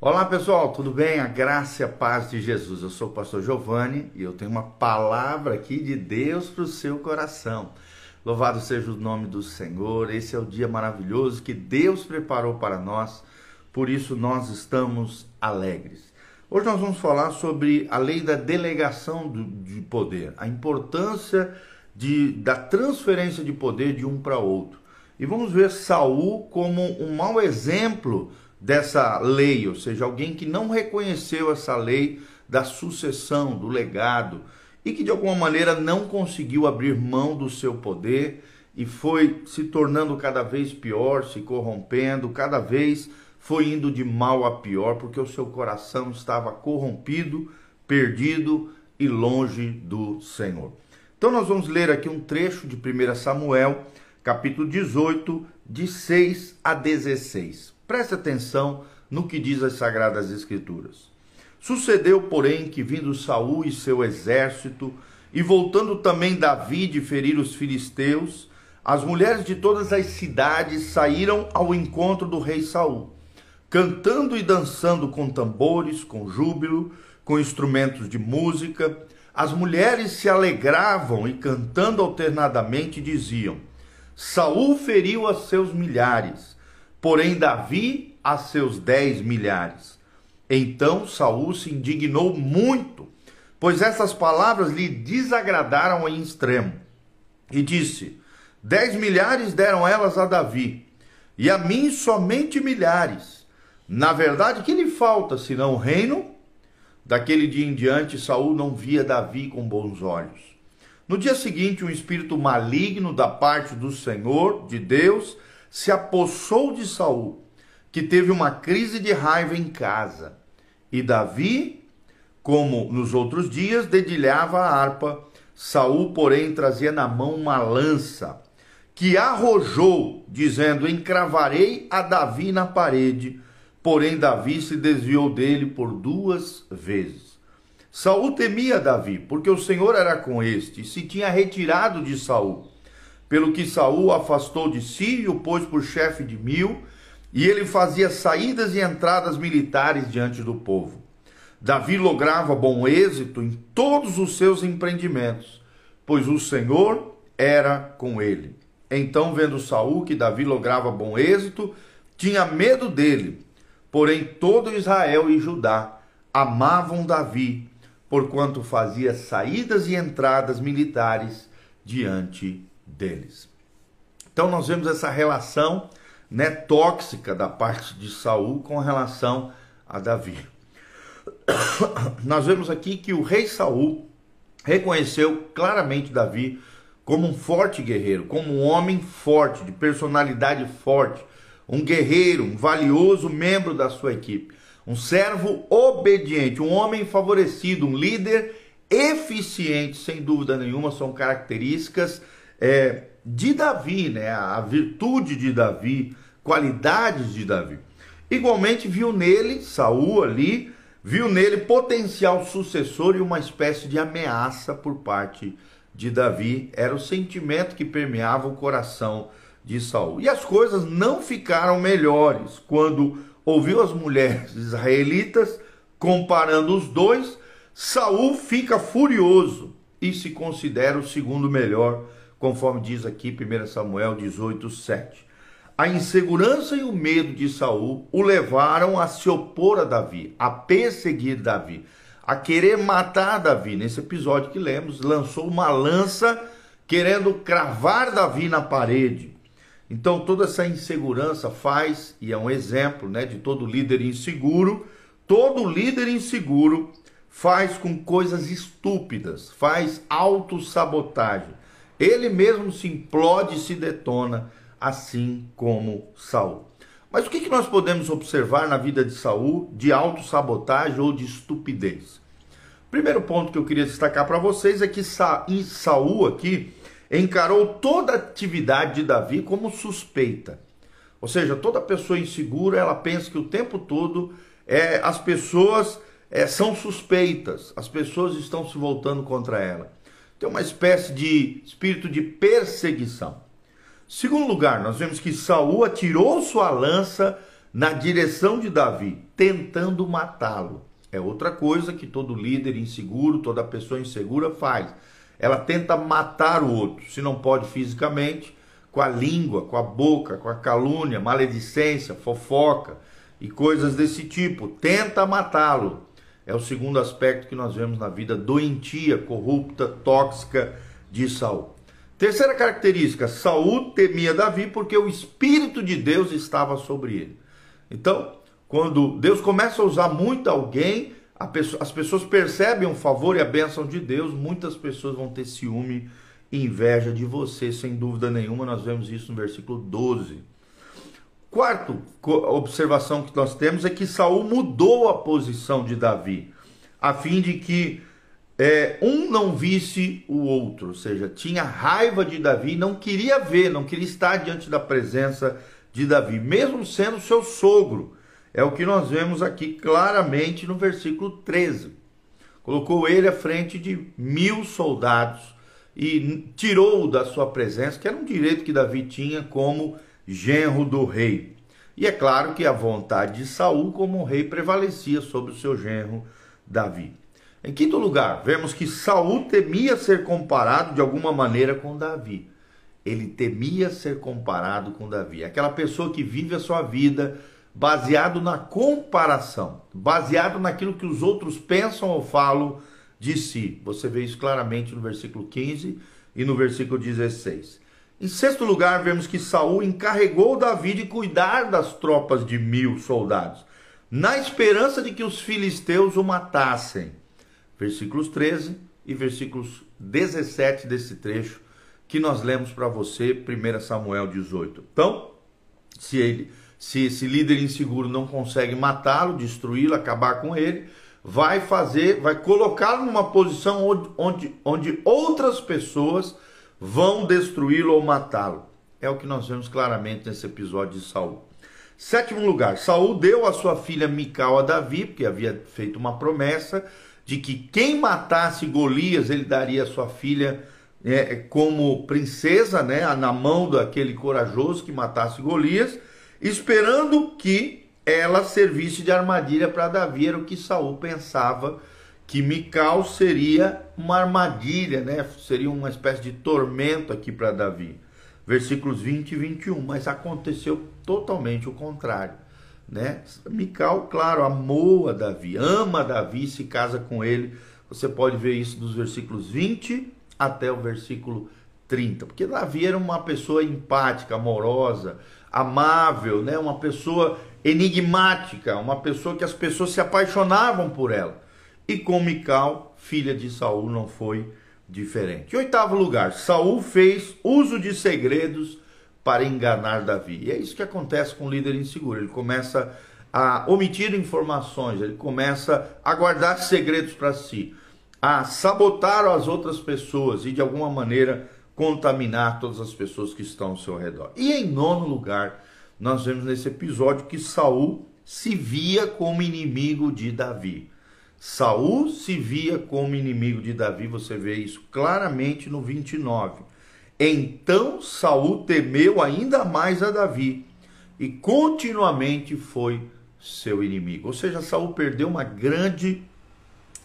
Olá pessoal, tudo bem? A graça e a paz de Jesus. Eu sou o pastor Giovanni e eu tenho uma palavra aqui de Deus para o seu coração. Louvado seja o nome do Senhor. Esse é o dia maravilhoso que Deus preparou para nós, por isso nós estamos alegres. Hoje nós vamos falar sobre a lei da delegação de poder, a importância de, da transferência de poder de um para outro. E vamos ver Saul como um mau exemplo dessa lei, ou seja, alguém que não reconheceu essa lei da sucessão, do legado, e que de alguma maneira não conseguiu abrir mão do seu poder e foi se tornando cada vez pior, se corrompendo, cada vez foi indo de mal a pior, porque o seu coração estava corrompido, perdido e longe do Senhor. Então nós vamos ler aqui um trecho de 1 Samuel, capítulo 18, de 6 a 16. Preste atenção no que diz as sagradas escrituras. Sucedeu, porém, que vindo Saul e seu exército, e voltando também Davi de ferir os filisteus, as mulheres de todas as cidades saíram ao encontro do rei Saul, cantando e dançando com tambores, com júbilo, com instrumentos de música. As mulheres se alegravam e cantando alternadamente diziam: Saul feriu a seus milhares, porém Davi a seus dez milhares. Então Saul se indignou muito, pois essas palavras lhe desagradaram em extremo, e disse: Dez milhares deram elas a Davi, e a mim somente milhares. Na verdade, que lhe falta senão o reino? Daquele dia em diante, Saul não via Davi com bons olhos. No dia seguinte, um espírito maligno da parte do Senhor, de Deus, se apossou de Saul, que teve uma crise de raiva em casa. E Davi, como nos outros dias, dedilhava a harpa. Saul, porém, trazia na mão uma lança, que arrojou, dizendo: Encravarei a Davi na parede. Porém, Davi se desviou dele por duas vezes. Saul temia Davi, porque o Senhor era com este, e se tinha retirado de Saul pelo que Saul afastou de si e o pôs por chefe de mil, e ele fazia saídas e entradas militares diante do povo. Davi lograva bom êxito em todos os seus empreendimentos, pois o Senhor era com ele. Então, vendo Saul que Davi lograva bom êxito, tinha medo dele. Porém, todo Israel e Judá amavam Davi, porquanto fazia saídas e entradas militares diante deles. Então nós vemos essa relação né, tóxica da parte de Saul com relação a Davi. Nós vemos aqui que o rei Saul reconheceu claramente Davi como um forte guerreiro, como um homem forte, de personalidade forte, um guerreiro, um valioso membro da sua equipe, um servo obediente, um homem favorecido, um líder eficiente, sem dúvida nenhuma, são características é, de Davi, né? a virtude de Davi, qualidades de Davi. Igualmente viu nele, Saul ali, viu nele potencial sucessor e uma espécie de ameaça por parte de Davi. Era o sentimento que permeava o coração de Saul. E as coisas não ficaram melhores quando ouviu as mulheres israelitas comparando os dois. Saul fica furioso e se considera o segundo melhor conforme diz aqui 1 Samuel 18, 7. A insegurança e o medo de Saul o levaram a se opor a Davi, a perseguir Davi, a querer matar Davi. Nesse episódio que lemos, lançou uma lança querendo cravar Davi na parede. Então toda essa insegurança faz, e é um exemplo né, de todo líder inseguro, todo líder inseguro faz com coisas estúpidas, faz autossabotagem ele mesmo se implode e se detona, assim como Saul. Mas o que, nós podemos observar na vida de Saul de autossabotagem ou de estupidez? Primeiro ponto que eu queria destacar para vocês é que Saul aqui encarou toda a atividade de Davi como suspeita. Ou seja, toda pessoa insegura, ela pensa que o tempo todo é, as pessoas é, são suspeitas, as pessoas estão se voltando contra ela. Tem uma espécie de espírito de perseguição. Segundo lugar, nós vemos que Saul atirou sua lança na direção de Davi, tentando matá-lo. É outra coisa que todo líder inseguro, toda pessoa insegura faz. Ela tenta matar o outro, se não pode fisicamente, com a língua, com a boca, com a calúnia, maledicência, fofoca e coisas desse tipo. Tenta matá-lo. É o segundo aspecto que nós vemos na vida doentia, corrupta, tóxica de Saul. Terceira característica, Saul temia Davi porque o espírito de Deus estava sobre ele. Então, quando Deus começa a usar muito alguém, pessoa, as pessoas percebem o favor e a bênção de Deus, muitas pessoas vão ter ciúme e inveja de você, sem dúvida nenhuma. Nós vemos isso no versículo 12. Quarto observação que nós temos é que Saul mudou a posição de Davi, a fim de que é, um não visse o outro, ou seja, tinha raiva de Davi, não queria ver, não queria estar diante da presença de Davi, mesmo sendo seu sogro. É o que nós vemos aqui claramente no versículo 13. Colocou ele à frente de mil soldados e tirou-o da sua presença, que era um direito que Davi tinha como genro do rei. E é claro que a vontade de Saul como rei prevalecia sobre o seu genro Davi. Em quinto lugar, vemos que Saul temia ser comparado de alguma maneira com Davi. Ele temia ser comparado com Davi. Aquela pessoa que vive a sua vida baseado na comparação, baseado naquilo que os outros pensam ou falam de si. Você vê isso claramente no versículo 15 e no versículo 16. Em sexto lugar, vemos que Saul encarregou Davi de cuidar das tropas de mil soldados, na esperança de que os filisteus o matassem versículos 13 e versículos 17 desse trecho que nós lemos para você, 1 Samuel 18. Então, se ele, se esse líder inseguro não consegue matá-lo, destruí-lo, acabar com ele, vai fazer, vai colocá-lo numa posição onde, onde, onde outras pessoas vão destruí-lo ou matá-lo. É o que nós vemos claramente nesse episódio de Saul. Sétimo lugar, Saul deu a sua filha Mical a Davi, porque havia feito uma promessa de que quem matasse Golias, ele daria sua filha é, como princesa, né, na mão daquele corajoso que matasse Golias, esperando que ela servisse de armadilha para Davi, era o que Saul pensava que Mical seria uma armadilha, né? Seria uma espécie de tormento aqui para Davi. Versículos 20 e 21, mas aconteceu totalmente o contrário né? Mical, claro, amou a Davi, ama Davi, se casa com ele. Você pode ver isso dos versículos 20 até o versículo 30, porque Davi era uma pessoa empática, amorosa, amável, né? Uma pessoa enigmática, uma pessoa que as pessoas se apaixonavam por ela. E com Mical, filha de Saul, não foi diferente. Em oitavo lugar, Saul fez uso de segredos para enganar Davi. E é isso que acontece com o líder inseguro. Ele começa a omitir informações, ele começa a guardar segredos para si, a sabotar as outras pessoas e de alguma maneira contaminar todas as pessoas que estão ao seu redor. E em nono lugar, nós vemos nesse episódio que Saul se via como inimigo de Davi. Saul se via como inimigo de Davi, você vê isso claramente no 29. Então Saul temeu ainda mais a Davi e continuamente foi seu inimigo. Ou seja, Saul perdeu uma grande.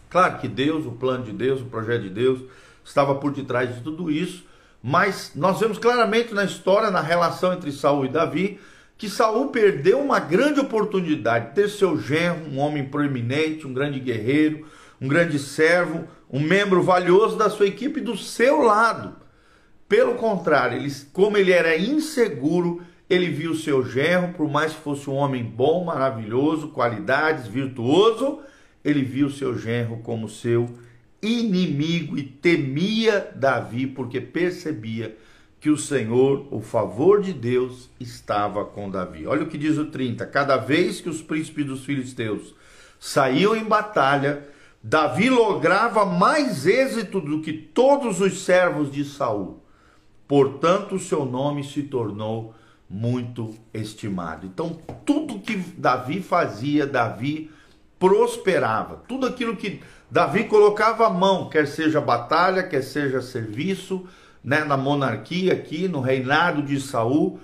Claro que Deus, o plano de Deus, o projeto de Deus estava por detrás de tudo isso, mas nós vemos claramente na história, na relação entre Saul e Davi, que Saul perdeu uma grande oportunidade de ter seu genro, um homem proeminente, um grande guerreiro, um grande servo, um membro valioso da sua equipe do seu lado. Pelo contrário, ele, como ele era inseguro, ele viu seu genro, por mais que fosse um homem bom, maravilhoso, qualidades, virtuoso, ele viu seu genro como seu inimigo e temia Davi, porque percebia que o Senhor, o favor de Deus, estava com Davi. Olha o que diz o 30: cada vez que os príncipes dos filisteus saíam em batalha, Davi lograva mais êxito do que todos os servos de Saul portanto o seu nome se tornou muito estimado. Então, tudo que Davi fazia, Davi prosperava. Tudo aquilo que Davi colocava a mão, quer seja batalha, quer seja serviço, né, na monarquia aqui, no reinado de Saul,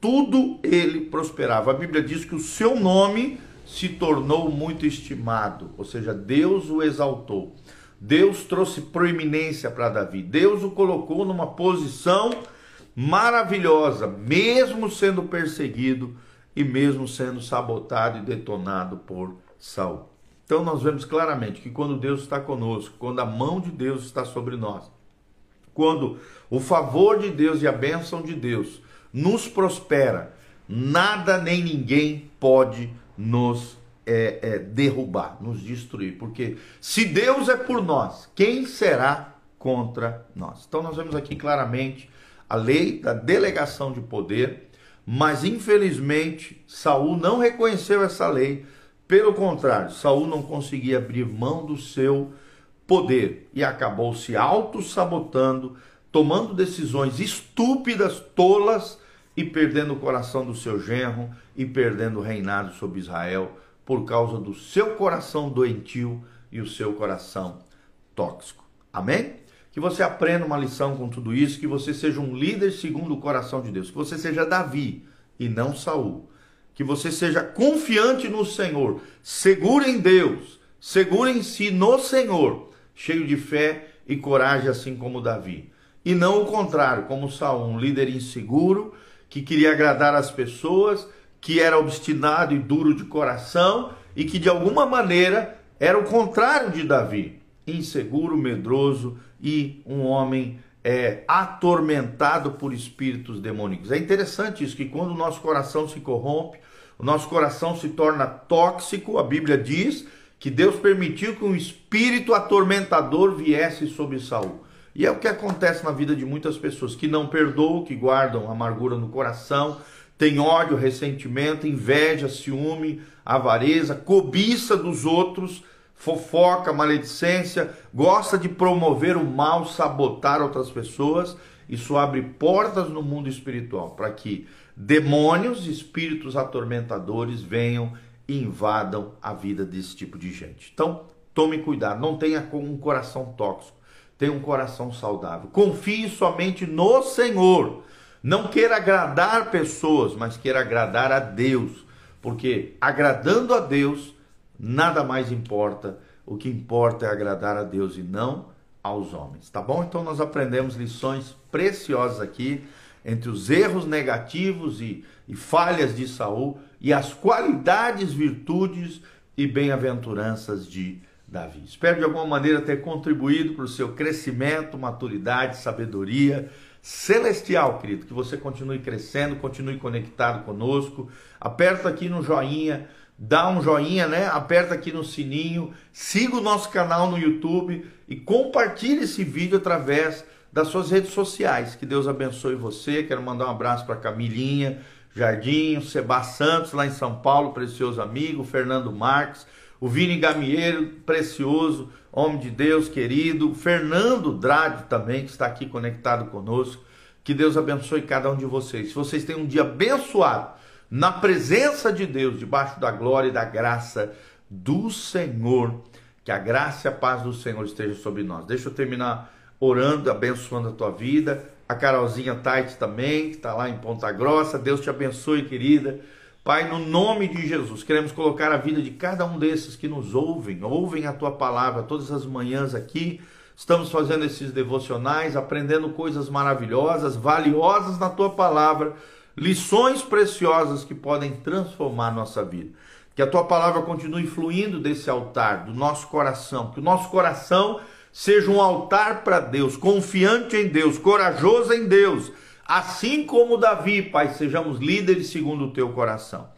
tudo ele prosperava. A Bíblia diz que o seu nome se tornou muito estimado, ou seja, Deus o exaltou. Deus trouxe proeminência para Davi. Deus o colocou numa posição maravilhosa, mesmo sendo perseguido e mesmo sendo sabotado e detonado por Saul. Então nós vemos claramente que quando Deus está conosco, quando a mão de Deus está sobre nós, quando o favor de Deus e a bênção de Deus nos prospera, nada nem ninguém pode nos é, é, derrubar, nos destruir. Porque se Deus é por nós, quem será contra nós? Então nós vemos aqui claramente a lei da delegação de poder, mas infelizmente Saul não reconheceu essa lei. Pelo contrário, Saul não conseguia abrir mão do seu poder e acabou se auto-sabotando, tomando decisões estúpidas, tolas e perdendo o coração do seu genro e perdendo o reinado sobre Israel por causa do seu coração doentio e o seu coração tóxico. Amém? Que você aprenda uma lição com tudo isso, que você seja um líder segundo o coração de Deus, que você seja Davi e não Saul. Que você seja confiante no Senhor, seguro em Deus, seguro em si no Senhor cheio de fé e coragem, assim como Davi. E não o contrário, como Saul, um líder inseguro, que queria agradar as pessoas, que era obstinado e duro de coração e que de alguma maneira era o contrário de Davi, inseguro, medroso e um homem é, atormentado por espíritos demoníacos. É interessante isso, que quando o nosso coração se corrompe, o nosso coração se torna tóxico, a Bíblia diz que Deus permitiu que um espírito atormentador viesse sobre Saul. E é o que acontece na vida de muitas pessoas que não perdoam, que guardam amargura no coração, tem ódio, ressentimento, inveja, ciúme, avareza, cobiça dos outros, fofoca, maledicência, gosta de promover o mal, sabotar outras pessoas. Isso abre portas no mundo espiritual para que demônios, espíritos atormentadores venham invadam a vida desse tipo de gente. Então, tome cuidado, não tenha um coração tóxico, tenha um coração saudável. Confie somente no Senhor. Não queira agradar pessoas, mas queira agradar a Deus, porque agradando a Deus, nada mais importa. O que importa é agradar a Deus e não aos homens, tá bom? Então nós aprendemos lições preciosas aqui entre os erros negativos e, e falhas de Saul e as qualidades, virtudes e bem-aventuranças de Davi. Espero de alguma maneira ter contribuído para o seu crescimento, maturidade, sabedoria celestial, querido. Que você continue crescendo, continue conectado conosco. Aperta aqui no joinha, dá um joinha, né? Aperta aqui no sininho, siga o nosso canal no YouTube e compartilhe esse vídeo através das suas redes sociais. Que Deus abençoe você. Quero mandar um abraço para Camilinha Jardim, Seba Santos, lá em São Paulo, precioso amigo, Fernando Marques, o Vini Gamieiro, precioso, homem de Deus, querido, Fernando Drade também, que está aqui conectado conosco. Que Deus abençoe cada um de vocês. Se vocês têm um dia abençoado, na presença de Deus, debaixo da glória e da graça do Senhor, que a graça e a paz do Senhor esteja sobre nós. Deixa eu terminar orando, abençoando a tua vida a Carolzinha Tait também, que está lá em Ponta Grossa. Deus te abençoe, querida. Pai, no nome de Jesus, queremos colocar a vida de cada um desses que nos ouvem, ouvem a tua palavra todas as manhãs aqui. Estamos fazendo esses devocionais, aprendendo coisas maravilhosas, valiosas na tua palavra, lições preciosas que podem transformar nossa vida. Que a tua palavra continue fluindo desse altar, do nosso coração, que o nosso coração seja um altar para Deus, confiante em Deus, corajoso em Deus. Assim como Davi, Pai, sejamos líderes segundo o teu coração.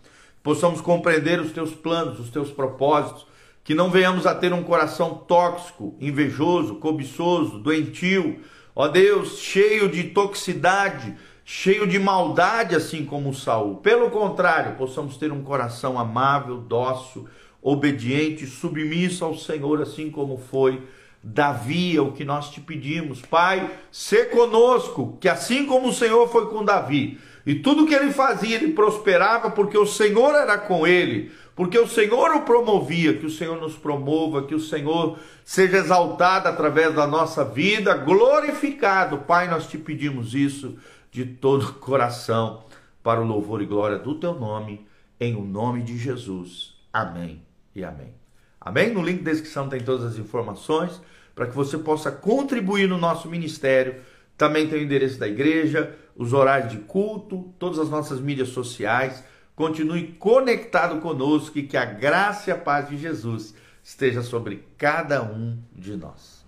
Possamos compreender os teus planos, os teus propósitos, que não venhamos a ter um coração tóxico, invejoso, cobiçoso, doentio, ó Deus, cheio de toxicidade, cheio de maldade, assim como Saul. Pelo contrário, possamos ter um coração amável, dócil, obediente, submisso ao Senhor, assim como foi Davi é o que nós te pedimos. Pai, se conosco, que assim como o Senhor foi com Davi, e tudo que ele fazia, ele prosperava, porque o Senhor era com ele, porque o Senhor o promovia, que o Senhor nos promova, que o Senhor seja exaltado através da nossa vida, glorificado. Pai, nós te pedimos isso de todo o coração, para o louvor e glória do teu nome, em o nome de Jesus. Amém e amém. Amém? No link da descrição tem todas as informações para que você possa contribuir no nosso ministério. Também tem o endereço da igreja, os horários de culto, todas as nossas mídias sociais. Continue conectado conosco e que a graça e a paz de Jesus esteja sobre cada um de nós.